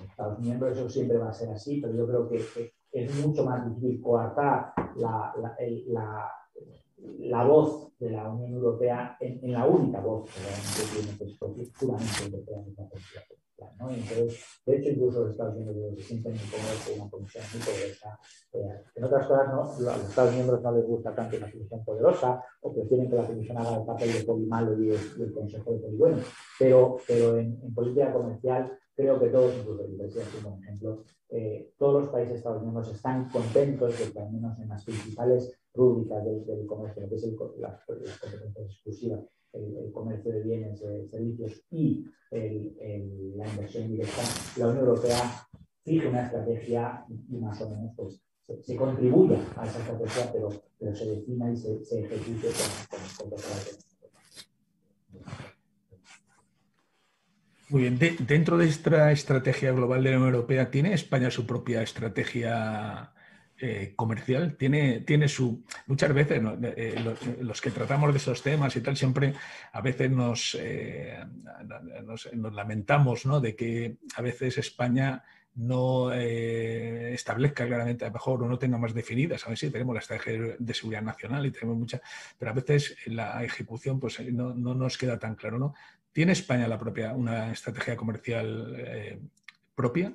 Estados miembros, eso siempre va a ser así, pero yo creo que, es mucho más difícil coartar la, voz de la Unión Europea en, la única voz que tiene, que es puramente europea, de hecho, incluso los Estados Unidos se sienten incómodos con una comisión muy poderosa. Eh, en otras cosas, ¿no? a los Estados miembros no les gusta tanto una comisión poderosa o prefieren que la comisión haga el papel de poli malo y el, consejo de poli bueno. Pero, pero en, política comercial creo que todos, incluso el presidente como ejemplo, eh, todos los países Estados miembros están contentos de que al menos en las principales rúbricas del, comercio, que es el, las, las competencias exclusivas, el, comercio de bienes, de servicios y la inversión directa, la Unión Europea fije una estrategia y más o menos pues, se, contribuye a esa estrategia, pero, se defina y se, se ejecute con, con, Muy bien, dentro de esta estrategia global de la Unión Europea, ¿tiene España su propia estrategia eh, comercial tiene, tiene su. Muchas veces eh, los, que tratamos de esos temas y tal, siempre a veces nos, eh, nos, lamentamos ¿no? de que a veces España no establezca claramente, a lo mejor, o no tenga más definidas. A ver si tenemos la estrategia de seguridad nacional y tenemos mucha, pero a veces la ejecución pues, no, no nos queda tan claro. ¿no? ¿Tiene España la propia, una estrategia comercial propia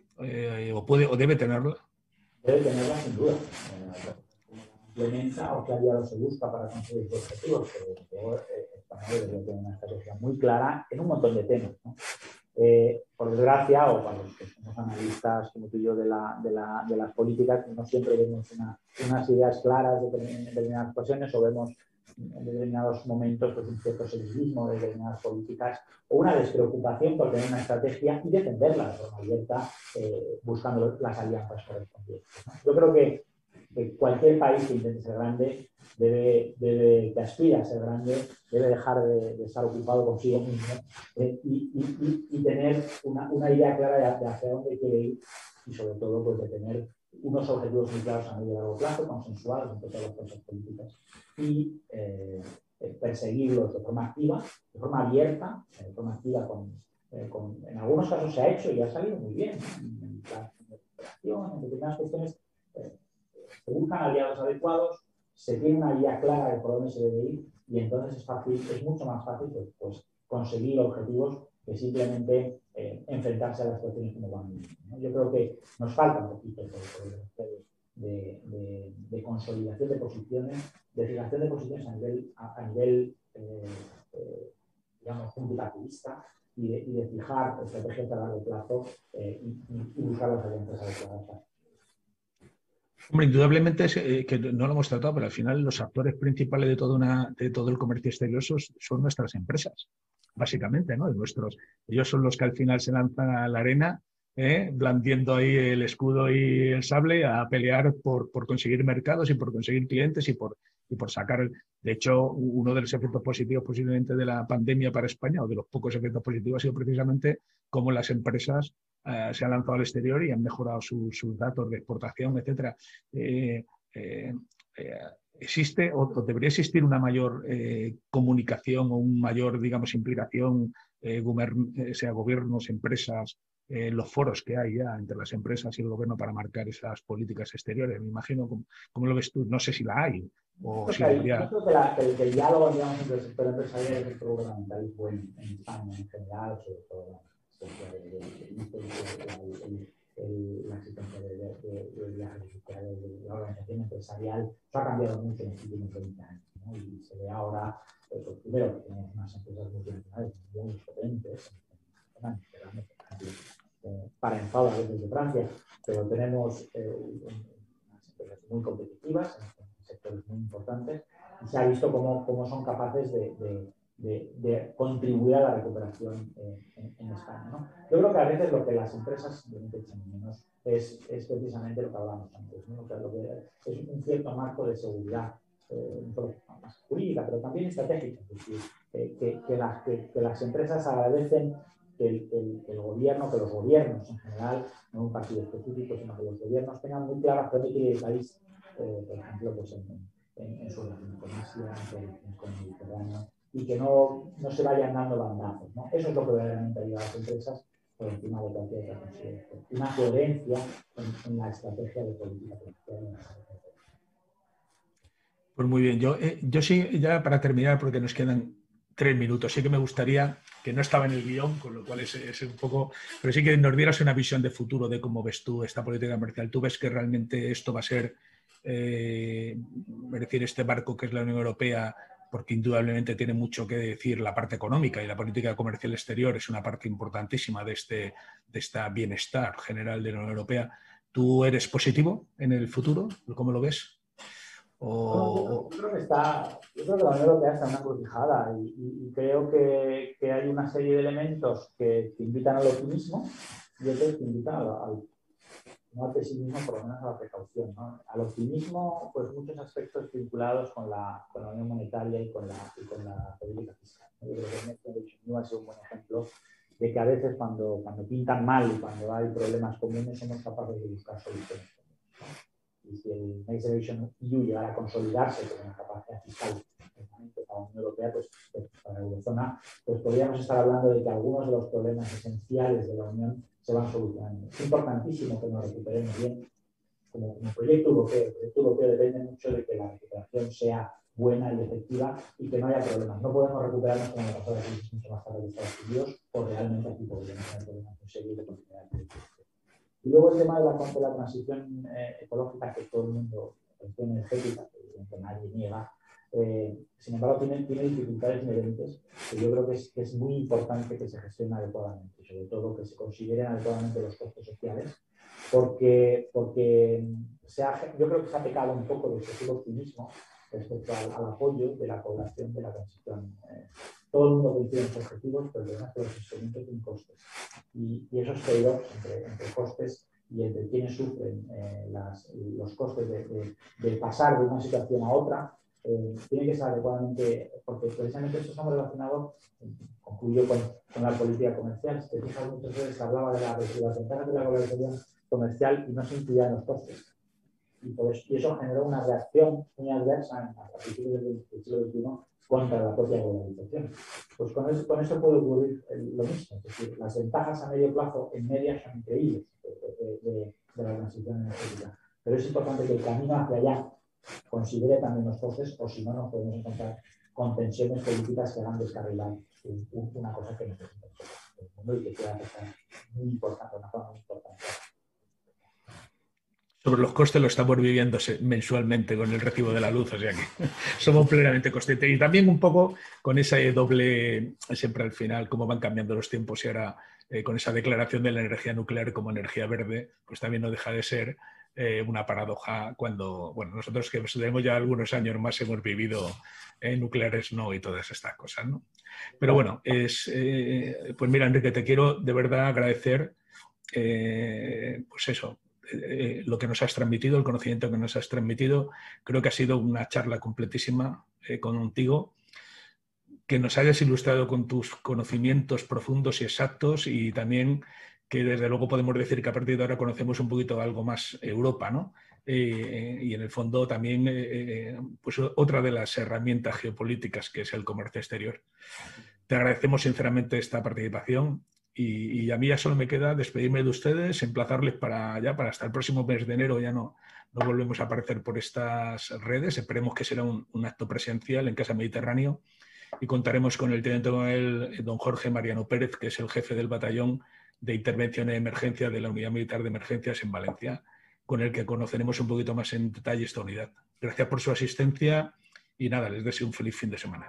o, puede, o debe tenerla? Debe tenerla sin duda. Complementa o qué aliado se busca para conseguir sus objetivos, pero eh, España debería tener una estrategia muy clara en un montón de temas. Eh, por desgracia, o para los que somos analistas como tú y yo de, la, de, la, de las políticas, no siempre vemos unas ideas claras en determinadas ocasiones o vemos en determinados momentos pues, cierto sexismo de determinadas políticas o una despreocupación por tener una estrategia y defenderla de forma abierta eh, buscando las alianzas correspondientes. Yo creo que, cualquier país que intente ser grande debe, debe, que aspira a ser grande debe dejar de, estar ocupado consigo mismo eh, y, y, y, tener una, una idea clara de, hacia dónde quiere ir y sobre todo pues, de tener unos objetivos muy claros a medio y largo plazo, consensuados entre todas las fuerzas políticas y eh, eh, perseguirlos de forma activa, de forma abierta, de forma activa con, eh, en algunos casos se ha hecho y ha salido muy bien. En, la operación, en determinadas cuestiones, se buscan aliados adecuados, se tiene una guía clara de por dónde se debe ir y entonces es fácil, es mucho más fácil pues, pues conseguir objetivos que simplemente eh, enfrentarse a las situaciones como van. ¿no? Yo creo que nos falta un poquito de, consolidación de posiciones, de fijación de posiciones a nivel, a, nivel eh, eh, digamos, publicativista y de, y de, fijar estrategias a largo plazo y, buscar las alianzas adecuadas. Hombre, indudablemente es, que no lo hemos tratado, pero al final los actores principales de, toda una, de todo el comercio exterior son nuestras empresas básicamente, ¿no? nuestros, ellos son los que al final se lanzan a la arena, ¿eh? blandiendo ahí el escudo y el sable a pelear por, por, conseguir mercados y por conseguir clientes y por, y por sacar. De hecho, uno de los efectos positivos posiblemente de la pandemia para España, o de los pocos efectos positivos, ha sido precisamente cómo las empresas eh, se han lanzado al exterior y han mejorado sus datos de exportación, etcétera. Eh, eh, existe o, debería existir una mayor eh, comunicación o una mayor, digamos, implicación, eh, eh, sea gobiernos, empresas, los foros que hay ya entre las empresas y el gobierno para marcar esas políticas exteriores. Me imagino, ¿cómo, lo ves tú? No sé si la hay. O si hay, Yo creo que, el, el, diálogo digamos, entre el sector empresarial y el sector gubernamental bueno en España en general, sobre todo la existencia de, de, la organización empresarial ha cambiado mucho en los últimos 20 años. Y se ve ahora, pues, pues, primero, que tenemos unas empresas multinacionales muy potentes, eh, para enfado a veces de Francia, pero tenemos eh, unas empresas muy competitivas en sectores muy importantes y se ha visto cómo, cómo son capaces de de, contribuir a la recuperación eh, en, España. ¿no? Yo creo que a veces lo que las empresas echan menos es, es, precisamente lo que hablamos antes, ¿no? lo que es un cierto marco de seguridad, eh, más jurídica, pero también estratégica, es decir, eh, que, que, las, que, las empresas agradecen que el, el, gobierno, que los gobiernos en general, no un partido específico, sino que los gobiernos tengan muy a dónde quiere el país, por ejemplo, pues en, en, su relación con Asia, con el Mediterráneo, y que no, no se vayan dando bandazos. ¿no? Eso es lo que verdaderamente ayuda a las empresas por encima de cualquier otra consideración. Una coherencia en, la estrategia de política. Pues muy bien, yo, eh, yo sí, ya para terminar, porque nos quedan tres minutos, sí que me gustaría, que no estaba en el guion, con lo cual es, es, un poco, pero sí que nos dieras una visión de futuro de cómo ves tú esta política comercial. ¿Tú ves que realmente esto va a ser, eh, decir, este barco que es la Unión Europea porque indudablemente tiene mucho que decir la parte económica y la política comercial exterior es una parte importantísima de este, de esta bienestar general de la Unión Europea. ¿Tú eres positivo en el futuro? ¿Cómo lo ves? yo, creo que está, yo creo que la Unión Europea está una crucijada y, creo que, que, hay una serie de elementos que, invitan al optimismo y otros que invitan al, no al pesimismo, por lo menos a la precaución. ¿no? Al optimismo, pues muchos aspectos vinculados con la, con la unión monetaria y con la, y con la política fiscal. Yo creo que New ha sido un buen ejemplo de que a veces cuando, cuando pintan mal y cuando hay problemas comunes somos capaces de buscar soluciones. Y si el Next Generation EU llegara a consolidarse con una capacidad fiscal para la Unión Europea, pues, pues para la eurozona, pues podríamos estar hablando de que algunos de los problemas esenciales de la Unión se van solucionando. Es importantísimo que nos recuperemos bien como, como proyecto europeo. El proyecto europeo depende mucho de que la recuperación sea buena y efectiva y que no haya problemas. No podemos recuperarnos como la pasada crisis mucho más tarde de Estados Unidos o realmente aquí podríamos tener problemas continuidad Y luego el tema de la, de la transición eh, ecológica que todo el mundo, la transición energética, que nadie niega, eh, sin embargo, tiene, tiene, dificultades inherentes que yo creo que es, que es, muy importante que se gestionen adecuadamente, sobre todo que se consideren adecuadamente los costes sociales, porque, porque se ha, yo creo que se ha pecado un poco de excesivo optimismo respecto al, al, apoyo de la población de la transición. Eh, todo el mundo coincide en objetivos, pero además que los instrumentos tienen costes. Y, y esos trade entre, entre, costes y entre quienes sufren eh, las, los costes de, de, de pasar de una situación a otra, eh, tiene que ser adecuadamente, porque precisamente esto estamos relacionado, concluyo con, con, la política comercial. Si te fijas, muchas veces se hablaba de, la, de las ventajas de la globalización comercial y no se incluían los costes. Y, pues, y, eso generó una reacción muy adversa a principios del siglo XXI contra la propia globalización. Pues con eso, con eso puede ocurrir lo mismo. Es decir, las ventajas a medio plazo en media son increíbles de, de, de la transición energética. Pero es importante que el camino hacia allá considere también los costes o si no nos podemos encontrar con tensiones políticas que hagan descarrilar una cosa que necesita el mundo y que pueda afectar muy importante, una forma muy importante. Sobre los costes lo estamos viviendo mensualmente con el recibo de la luz, o sea que somos plenamente conscientes. Y también un poco con ese doble, siempre al final, cómo van cambiando los tiempos y ahora eh, con esa declaración de la energía nuclear como energía verde, pues también no deja de ser eh, una paradoja cuando, bueno, nosotros que tenemos ya algunos años más hemos vivido en nucleares no y todas estas cosas, ¿no? Pero bueno, es, eh, pues mira, Enrique, te quiero de verdad agradecer, eh, pues eso, lo que nos has transmitido, el conocimiento que nos has transmitido. Creo que ha sido una charla completísima contigo que nos hayas ilustrado con tus conocimientos profundos y exactos y también que desde luego podemos decir que a partir de ahora conocemos un poquito algo más Europa, ¿no? Eh, y en el fondo también eh, eh, pues otra de las herramientas geopolíticas que es el comercio exterior. Te agradecemos sinceramente esta participación y, a mí ya solo me queda despedirme de ustedes, emplazarles para ya para hasta el próximo mes de enero ya no, no volvemos a aparecer por estas redes. Esperemos que será un, acto presencial en Casa Mediterráneo y contaremos con el teniente don Jorge Mariano Pérez, que es el jefe del batallón de intervención de emergencia de la Unidad Militar de Emergencias en Valencia, con el que conoceremos un poquito más en detalle esta unidad. Gracias por su asistencia y nada, les deseo un feliz fin de semana.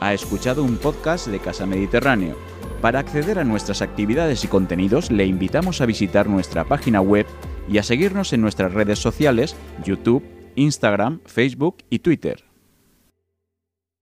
Ha escuchado un podcast de Casa Mediterráneo. Para acceder a nuestras actividades y contenidos, le invitamos a visitar nuestra página web y a seguirnos en nuestras redes sociales, YouTube, Instagram, Facebook y Twitter.